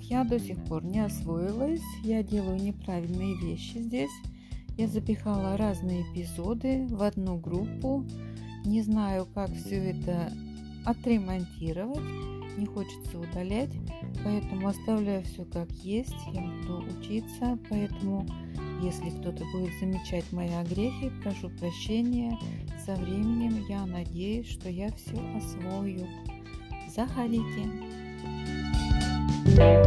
я до сих пор не освоилась, я делаю неправильные вещи здесь. Я запихала разные эпизоды в одну группу. Не знаю, как все это отремонтировать. Не хочется удалять, поэтому оставляю все как есть. Я буду учиться, поэтому если кто-то будет замечать мои огрехи, прошу прощения. Со временем я надеюсь, что я все освою. Заходите. Thank you.